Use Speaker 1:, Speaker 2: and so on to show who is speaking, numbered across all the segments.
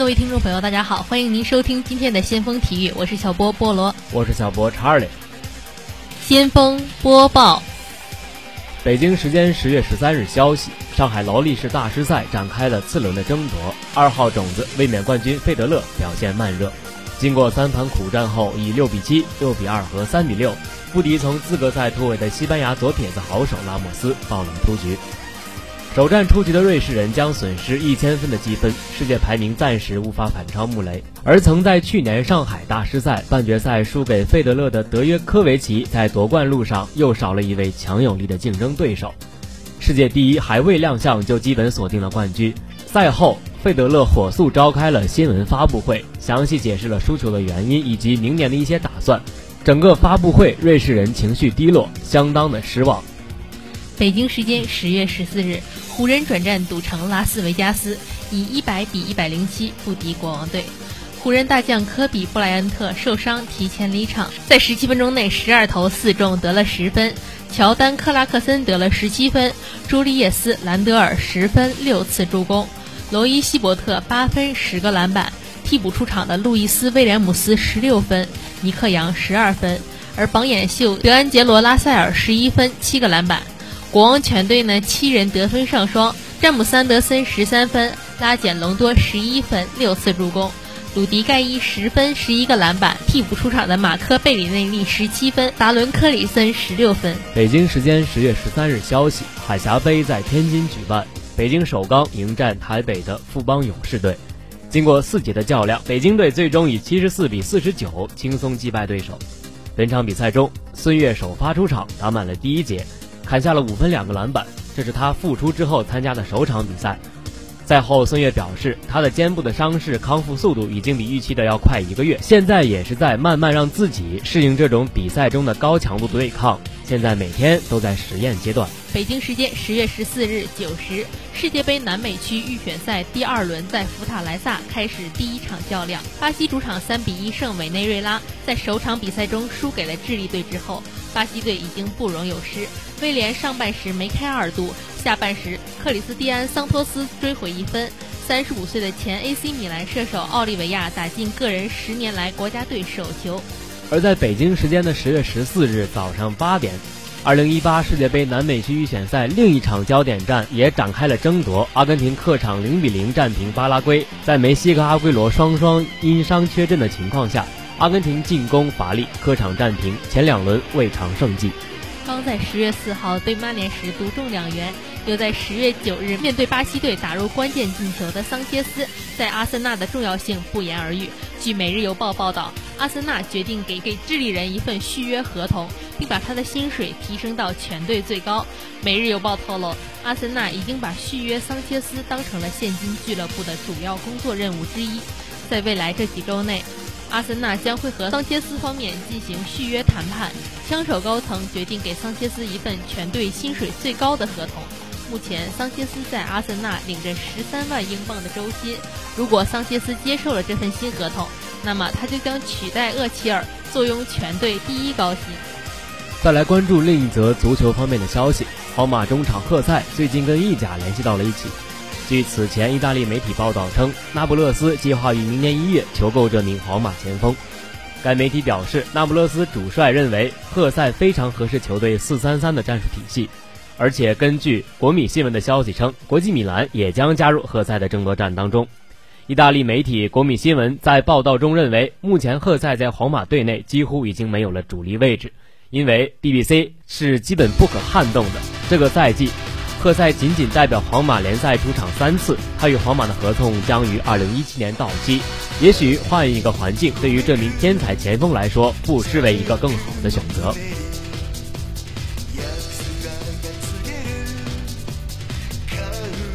Speaker 1: 各位听众朋友，大家好，欢迎您收听今天的先锋体育，我是小波菠萝，
Speaker 2: 我是小波查理。
Speaker 1: 先锋播报：
Speaker 2: 北京时间十月十三日消息，上海劳力士大师赛展开了次轮的争夺，二号种子卫冕冠军费德勒表现慢热，经过三盘苦战后，以六比七、六比二和三比六不敌从资格赛突围的西班牙左撇子好手拉莫斯，爆冷出局。首战出局的瑞士人将损失一千分的积分，世界排名暂时无法反超穆雷。而曾在去年上海大师赛半决赛输给费德勒的德约科维奇，在夺冠路上又少了一位强有力的竞争对手。世界第一还未亮相就基本锁定了冠军。赛后，费德勒火速召开了新闻发布会，详细解释了输球的原因以及明年的一些打算。整个发布会，瑞士人情绪低落，相当的失望。
Speaker 1: 北京时间十月十四日，湖人转战赌城拉斯维加斯，以一百比一百零七不敌国王队。湖人大将科比布莱恩特受伤提前离场，在十七分钟内十二投四中得了十分。乔丹克拉克森得了十七分，朱利叶斯兰德尔十分六次助攻，罗伊希伯特八分十个篮板。替补出场的路易斯威廉姆斯十六分，尼克杨十二分，而榜眼秀德安杰罗拉塞尔十一分七个篮板。国王全队呢，七人得分上双，詹姆斯安德森十三分，拉简隆多十一分，六次助攻，鲁迪盖伊十分，十一个篮板。替补出场的马克贝里内利十七分，达伦科里森十六分。
Speaker 2: 北京时间十月十三日消息，海峡杯在天津举办，北京首钢迎战台北的富邦勇士队。经过四节的较量，北京队最终以七十四比四十九轻松击败对手。本场比赛中，孙悦首发出场，打满了第一节。砍下了五分两个篮板，这是他复出之后参加的首场比赛。赛后，孙悦表示，他的肩部的伤势康复速度已经比预期的要快一个月，现在也是在慢慢让自己适应这种比赛中的高强度对抗。现在每天都在实验阶段。
Speaker 1: 北京时间十月十四日九时，世界杯南美区预选赛第二轮在福塔莱萨开始第一场较量。巴西主场三比一胜委内瑞拉，在首场比赛中输给了智利队之后，巴西队已经不容有失。威廉上半时梅开二度，下半时克里斯蒂安桑托斯追回一分。三十五岁的前 AC 米兰射手奥利维亚打进个人十年来国家队首球。
Speaker 2: 而在北京时间的十月十四日早上八点，二零一八世界杯南美区预选赛另一场焦点战也展开了争夺。阿根廷客场零比零战平巴拉圭，在梅西和阿圭罗双双因伤缺阵的情况下，阿根廷进攻乏力，客场战平，前两轮未尝胜绩。
Speaker 1: 刚在十月四号对曼联时独中两元。又在十月九日面对巴西队打入关键进球的桑切斯，在阿森纳的重要性不言而喻。据《每日邮报》报道，阿森纳决定给给智利人一份续约合同，并把他的薪水提升到全队最高。《每日邮报》透露，阿森纳已经把续约桑切斯当成了现今俱乐部的主要工作任务之一。在未来这几周内，阿森纳将会和桑切斯方面进行续约谈判。枪手高层决定给桑切斯一份全队薪水最高的合同。目前，桑切斯在阿森纳领着十三万英镑的周薪。如果桑切斯接受了这份新合同，那么他就将取代厄齐尔，坐拥全队第一高薪。
Speaker 2: 再来关注另一则足球方面的消息：皇马中场赫塞最近跟意甲联系到了一起。据此前意大利媒体报道称，那不勒斯计划于明年一月求购这名皇马前锋。该媒体表示，那不勒斯主帅认为赫塞非常合适球队四三三的战术体系。而且根据国米新闻的消息称，国际米兰也将加入赫塞的争夺战当中。意大利媒体国米新闻在报道中认为，目前赫塞在皇马队内几乎已经没有了主力位置，因为 BBC 是基本不可撼动的。这个赛季，赫塞仅仅代表皇马联赛出场三次，他与皇马的合同将于2017年到期。也许换一个环境，对于这名天才前锋来说，不失为一个更好的选择。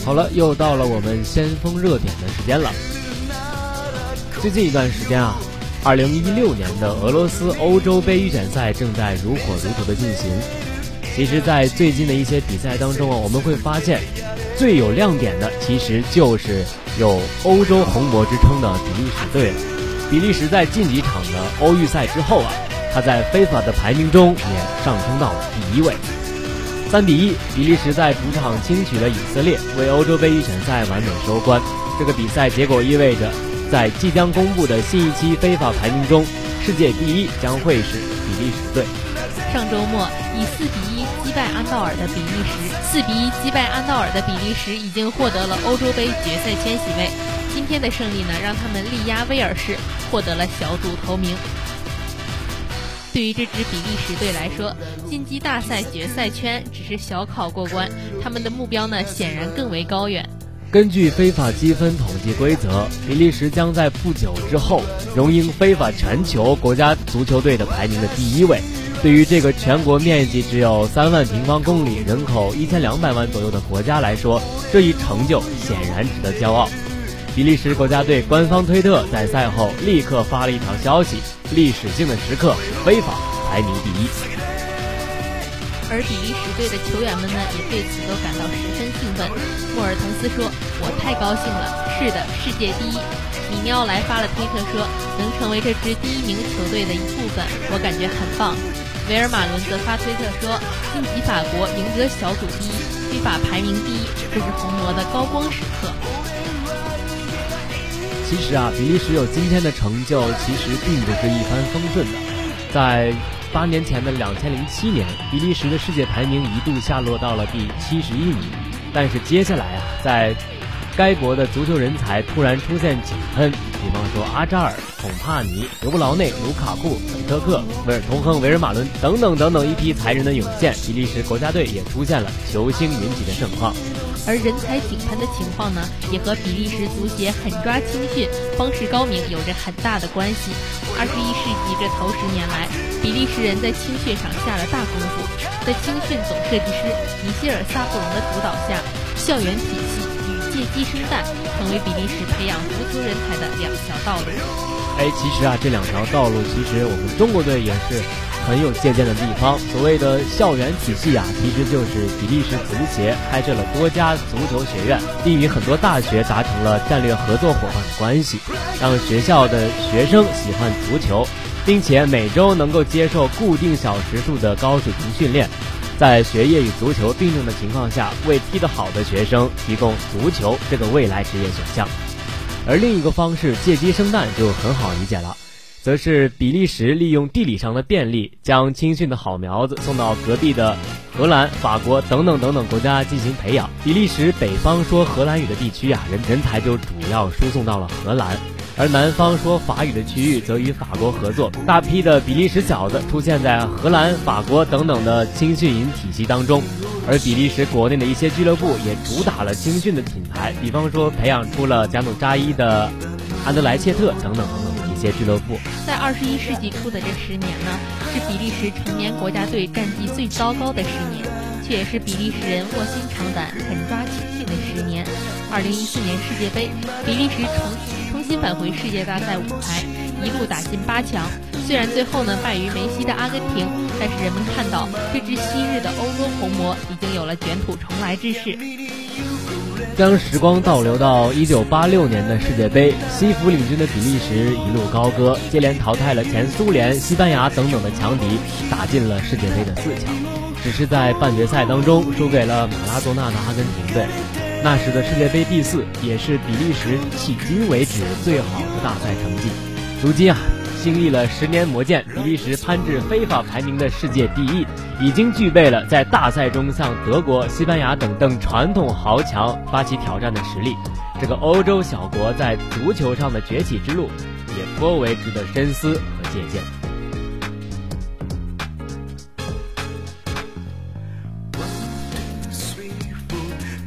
Speaker 2: 好了，又到了我们先锋热点的时间了。最近一段时间啊，二零一六年的俄罗斯欧洲杯预选赛正在如火如荼的进行。其实，在最近的一些比赛当中啊，我们会发现，最有亮点的其实就是有欧洲红魔之称的比利时队了。比利时在近几场的欧预赛之后啊，他在非法的排名中也上升到了第一位。三比一，比利时在主场轻取了以色列，为欧洲杯预选赛完美收官。这个比赛结果意味着，在即将公布的新一期非法排名中，世界第一将会是比利时队。
Speaker 1: 上周末以四比一击败安道尔的比利时，四比一击败安道尔的比利时已经获得了欧洲杯决赛千席位。今天的胜利呢，让他们力压威尔士，获得了小组头名。对于这支比利时队来说，晋级大赛决赛圈只是小考过关，他们的目标呢显然更为高远。
Speaker 2: 根据非法积分统计规则，比利时将在不久之后荣膺非法全球国家足球队的排名的第一位。对于这个全国面积只有三万平方公里、人口一千两百万左右的国家来说，这一成就显然值得骄傲。比利时国家队官方推特在赛后立刻发了一条消息：“历史性的时刻，非法排名第一。”
Speaker 1: 而比利时队的球员们呢，也对此都感到十分兴奋。莫尔滕斯说：“我太高兴了，是的，世界第一。”米尼奥莱发了推特说：“能成为这支第一名球队的一部分，我感觉很棒。”维尔马伦则发推特说：“晋级法国，赢得小组第一，非法排名第一，这是红魔的高光时刻。”
Speaker 2: 其实啊，比利时有今天的成就，其实并不是一帆风顺的。在八年前的两千零七年，比利时的世界排名一度下落到了第七十一名。但是接下来啊，在该国的足球人才突然出现井喷，比方说阿扎尔、孔帕尼、德布劳内、卢卡库、本特克、维尔通亨、维尔马伦等等等等一批才人的涌现，比利时国家队也出现了球星云集的盛况。
Speaker 1: 而人才井喷的情况呢，也和比利时足协狠抓青训、方式高明有着很大的关系。二十一世纪这头十年来，比利时人在青训上下了大功夫，在青训总设计师米歇尔·萨布隆的主导下，校园体借鸡生蛋，成为比利时培养足球人才的两条道路。
Speaker 2: 哎，其实啊，这两条道路，其实我们中国队也是。很有借鉴的地方。所谓的校园体系啊，其实就是比利时足协开设了多家足球学院，并与很多大学达成了战略合作伙伴的关系，让学校的学生喜欢足球，并且每周能够接受固定小时数的高水平训练，在学业与足球并重的情况下，为踢得好的学生提供足球这个未来职业选项。而另一个方式借鸡生蛋就很好理解了。则是比利时利用地理上的便利，将青训的好苗子送到隔壁的荷兰、法国等等等等国家进行培养。比利时北方说荷兰语的地区啊，人人才就主要输送到了荷兰，而南方说法语的区域则与法国合作，大批的比利时小子出现在荷兰、法国等等的青训营体系当中。而比利时国内的一些俱乐部也主打了青训的品牌，比方说培养出了贾努扎伊的安德莱切特等等等等一。些俱乐部
Speaker 1: 在二十一世纪初的这十年呢，是比利时成年国家队战绩最糟糕的十年，却也是比利时人卧薪尝胆、狠抓青训的十年。二零一四年世界杯，比利时重重新返回世界大赛舞台，一路打进八强。虽然最后呢败于梅西的阿根廷，但是人们看到这支昔日的欧洲红魔已经有了卷土重来之势。
Speaker 2: 将时光倒流到一九八六年的世界杯，西服领军的比利时一路高歌，接连淘汰了前苏联、西班牙等等的强敌，打进了世界杯的四强。只是在半决赛当中输给了马拉多纳的阿根廷队。那时的世界杯第四，也是比利时迄今为止最好的大赛成绩。如今啊。经历了十年磨剑，比利时攀至非法排名的世界第一，已经具备了在大赛中向德国、西班牙等等传统豪强发起挑战的实力。这个欧洲小国在足球上的崛起之路，也颇为值得深思和借鉴。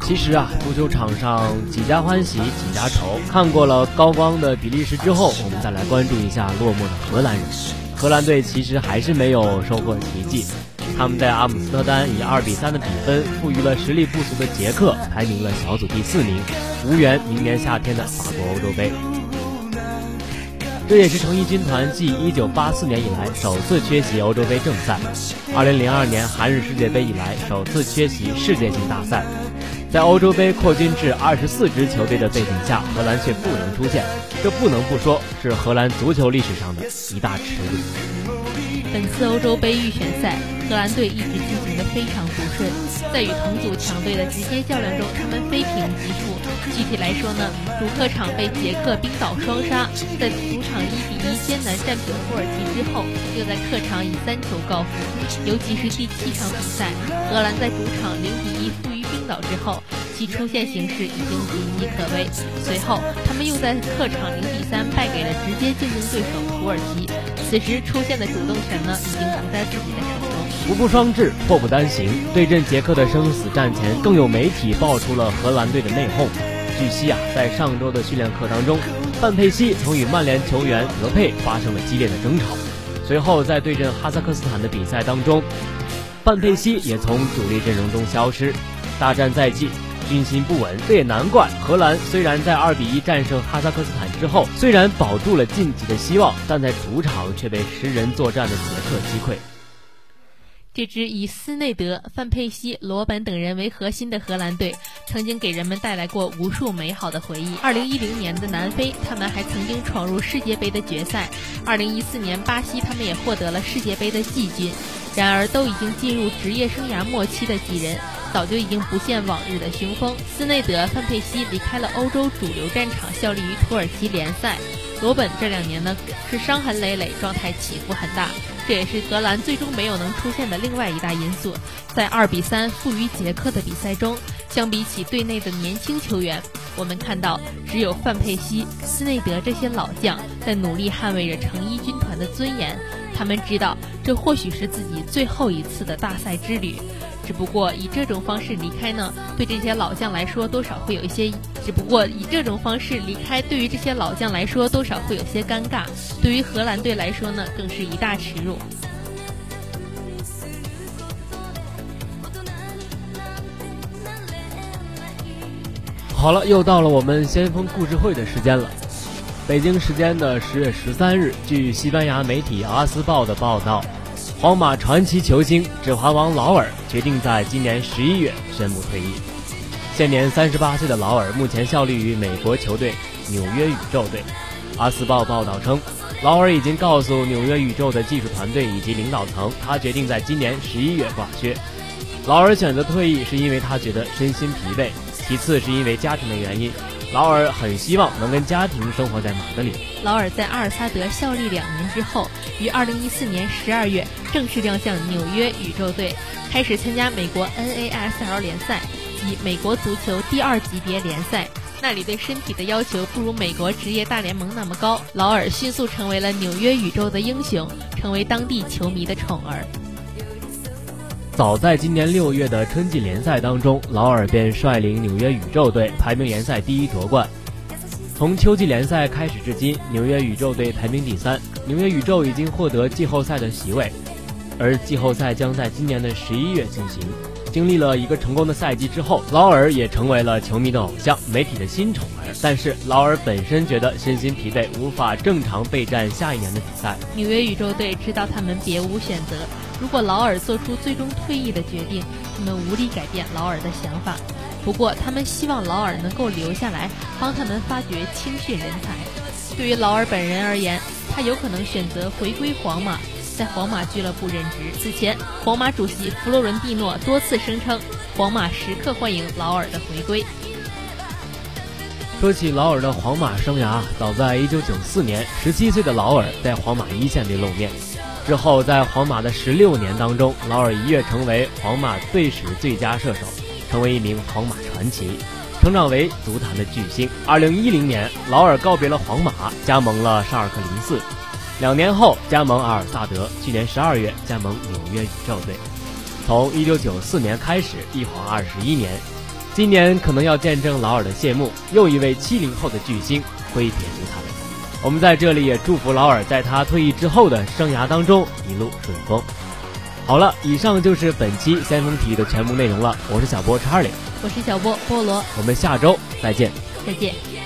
Speaker 2: 其实啊，足球场上几家欢喜几家愁。看过了高光的比利时之后，我们再来关注一下落寞的荷兰人。荷兰队其实还是没有收获奇迹，他们在阿姆斯特丹以二比三的比分负于了实力不俗的捷克，排名了小组第四名，无缘明年夏天的法国欧洲杯。这也是成衣军团继1984年以来首次缺席欧洲杯正赛，2002年韩日世界杯以来首次缺席世界性大赛。在欧洲杯扩军至二十四支球队的背景下，荷兰却不能出现，这不能不说是荷兰足球历史上的一大耻辱。
Speaker 1: 本次欧洲杯预选赛，荷兰队一直进行的非常不顺。在与同组强队的直接较量中，他们非平即负。具体来说呢，主客场被捷克、冰岛双杀，在主场一比一艰难战平土耳其之后，又在客场以三球告负。尤其是第七场比赛，荷兰在主场零比一负于岛之后。其出线形势已经岌岌可危。随后，他们又在客场零比三败给了直接竞争对手土耳其。此时出现的主动权呢，已经不在自己的手中。
Speaker 2: 福不双至，祸不单行。对阵捷克的生死战前，更有媒体爆出了荷兰队的内讧。据悉啊，在上周的训练课当中，范佩西曾与曼联球员德佩发生了激烈的争吵。随后，在对阵哈萨克斯坦的比赛当中，范佩西也从主力阵容中消失。大战在即。军心不稳，这也难怪。荷兰虽然在二比一战胜哈萨克斯坦之后，虽然保住了晋级的希望，但在主场却被十人作战的捷克击溃。
Speaker 1: 这支以斯内德、范佩西、罗本等人为核心的荷兰队，曾经给人们带来过无数美好的回忆。二零一零年的南非，他们还曾经闯入世界杯的决赛；二零一四年巴西，他们也获得了世界杯的季军。然而，都已经进入职业生涯末期的几人。早就已经不现往日的雄风。斯内德、范佩西离开了欧洲主流战场，效力于土耳其联赛。罗本这两年呢是伤痕累累，状态起伏很大，这也是荷兰最终没有能出现的另外一大因素。在二比三负于捷克的比赛中，相比起队内的年轻球员，我们看到只有范佩西、斯内德这些老将在努力捍卫着成衣军团的尊严。他们知道，这或许是自己最后一次的大赛之旅。只不过以这种方式离开呢，对这些老将来说多少会有一些；只不过以这种方式离开，对于这些老将来说多少会有些尴尬。对于荷兰队来说呢，更是一大耻辱。
Speaker 2: 好了，又到了我们先锋故事会的时间了。北京时间的十月十三日，据西班牙媒体《阿斯报》的报道。皇马传奇球星指环王劳尔决定在今年十一月宣布退役。现年三十八岁的劳尔目前效力于美国球队纽约宇宙队。阿斯报报道称，劳尔已经告诉纽约宇宙的技术团队以及领导层，他决定在今年十一月挂靴。劳尔选择退役是因为他觉得身心疲惫，其次是因为家庭的原因。劳尔很希望能跟家庭生活在马德里。
Speaker 1: 劳尔在阿尔萨德效力两年之后，于二零一四年十二月正式亮相纽约宇宙队，开始参加美国 NASL 联赛及美国足球第二级别联赛。那里对身体的要求不如美国职业大联盟那么高。劳尔迅速成为了纽约宇宙的英雄，成为当地球迷的宠儿。
Speaker 2: 早在今年六月的春季联赛当中，劳尔便率领纽约宇宙队排名联赛第一夺冠。从秋季联赛开始至今，纽约宇宙队排名第三。纽约宇宙已经获得季后赛的席位，而季后赛将在今年的十一月进行。经历了一个成功的赛季之后，劳尔也成为了球迷的偶像、媒体的新宠儿。但是劳尔本身觉得身心疲惫，无法正常备战下一年的比赛。
Speaker 1: 纽约宇宙队知道他们别无选择。如果劳尔做出最终退役的决定，他们无力改变劳尔的想法。不过，他们希望劳尔能够留下来，帮他们发掘青训人才。对于劳尔本人而言，他有可能选择回归皇马，在皇马俱乐部任职。此前，皇马主席弗洛伦蒂诺多次声称，皇马时刻欢迎劳尔的回归。
Speaker 2: 说起劳尔的皇马生涯，早在1994年，17岁的劳尔在皇马一线队露面。之后，在皇马的十六年当中，劳尔一跃成为皇马队史最佳射手，成为一名皇马传奇，成长为足坛的巨星。二零一零年，劳尔告别了皇马，加盟了沙尔克零四，两年后加盟阿尔萨德，去年十二月加盟纽约宇宙队。从一九九四年开始，一晃二十一年，今年可能要见证劳尔的谢幕，又一位七零后的巨星挥别足坛。我们在这里也祝福劳尔在他退役之后的生涯当中一路顺风。好了，以上就是本期先锋体育的全部内容了。我是小波查理，
Speaker 1: 我是小波菠萝，
Speaker 2: 我们下周再见，
Speaker 1: 再见。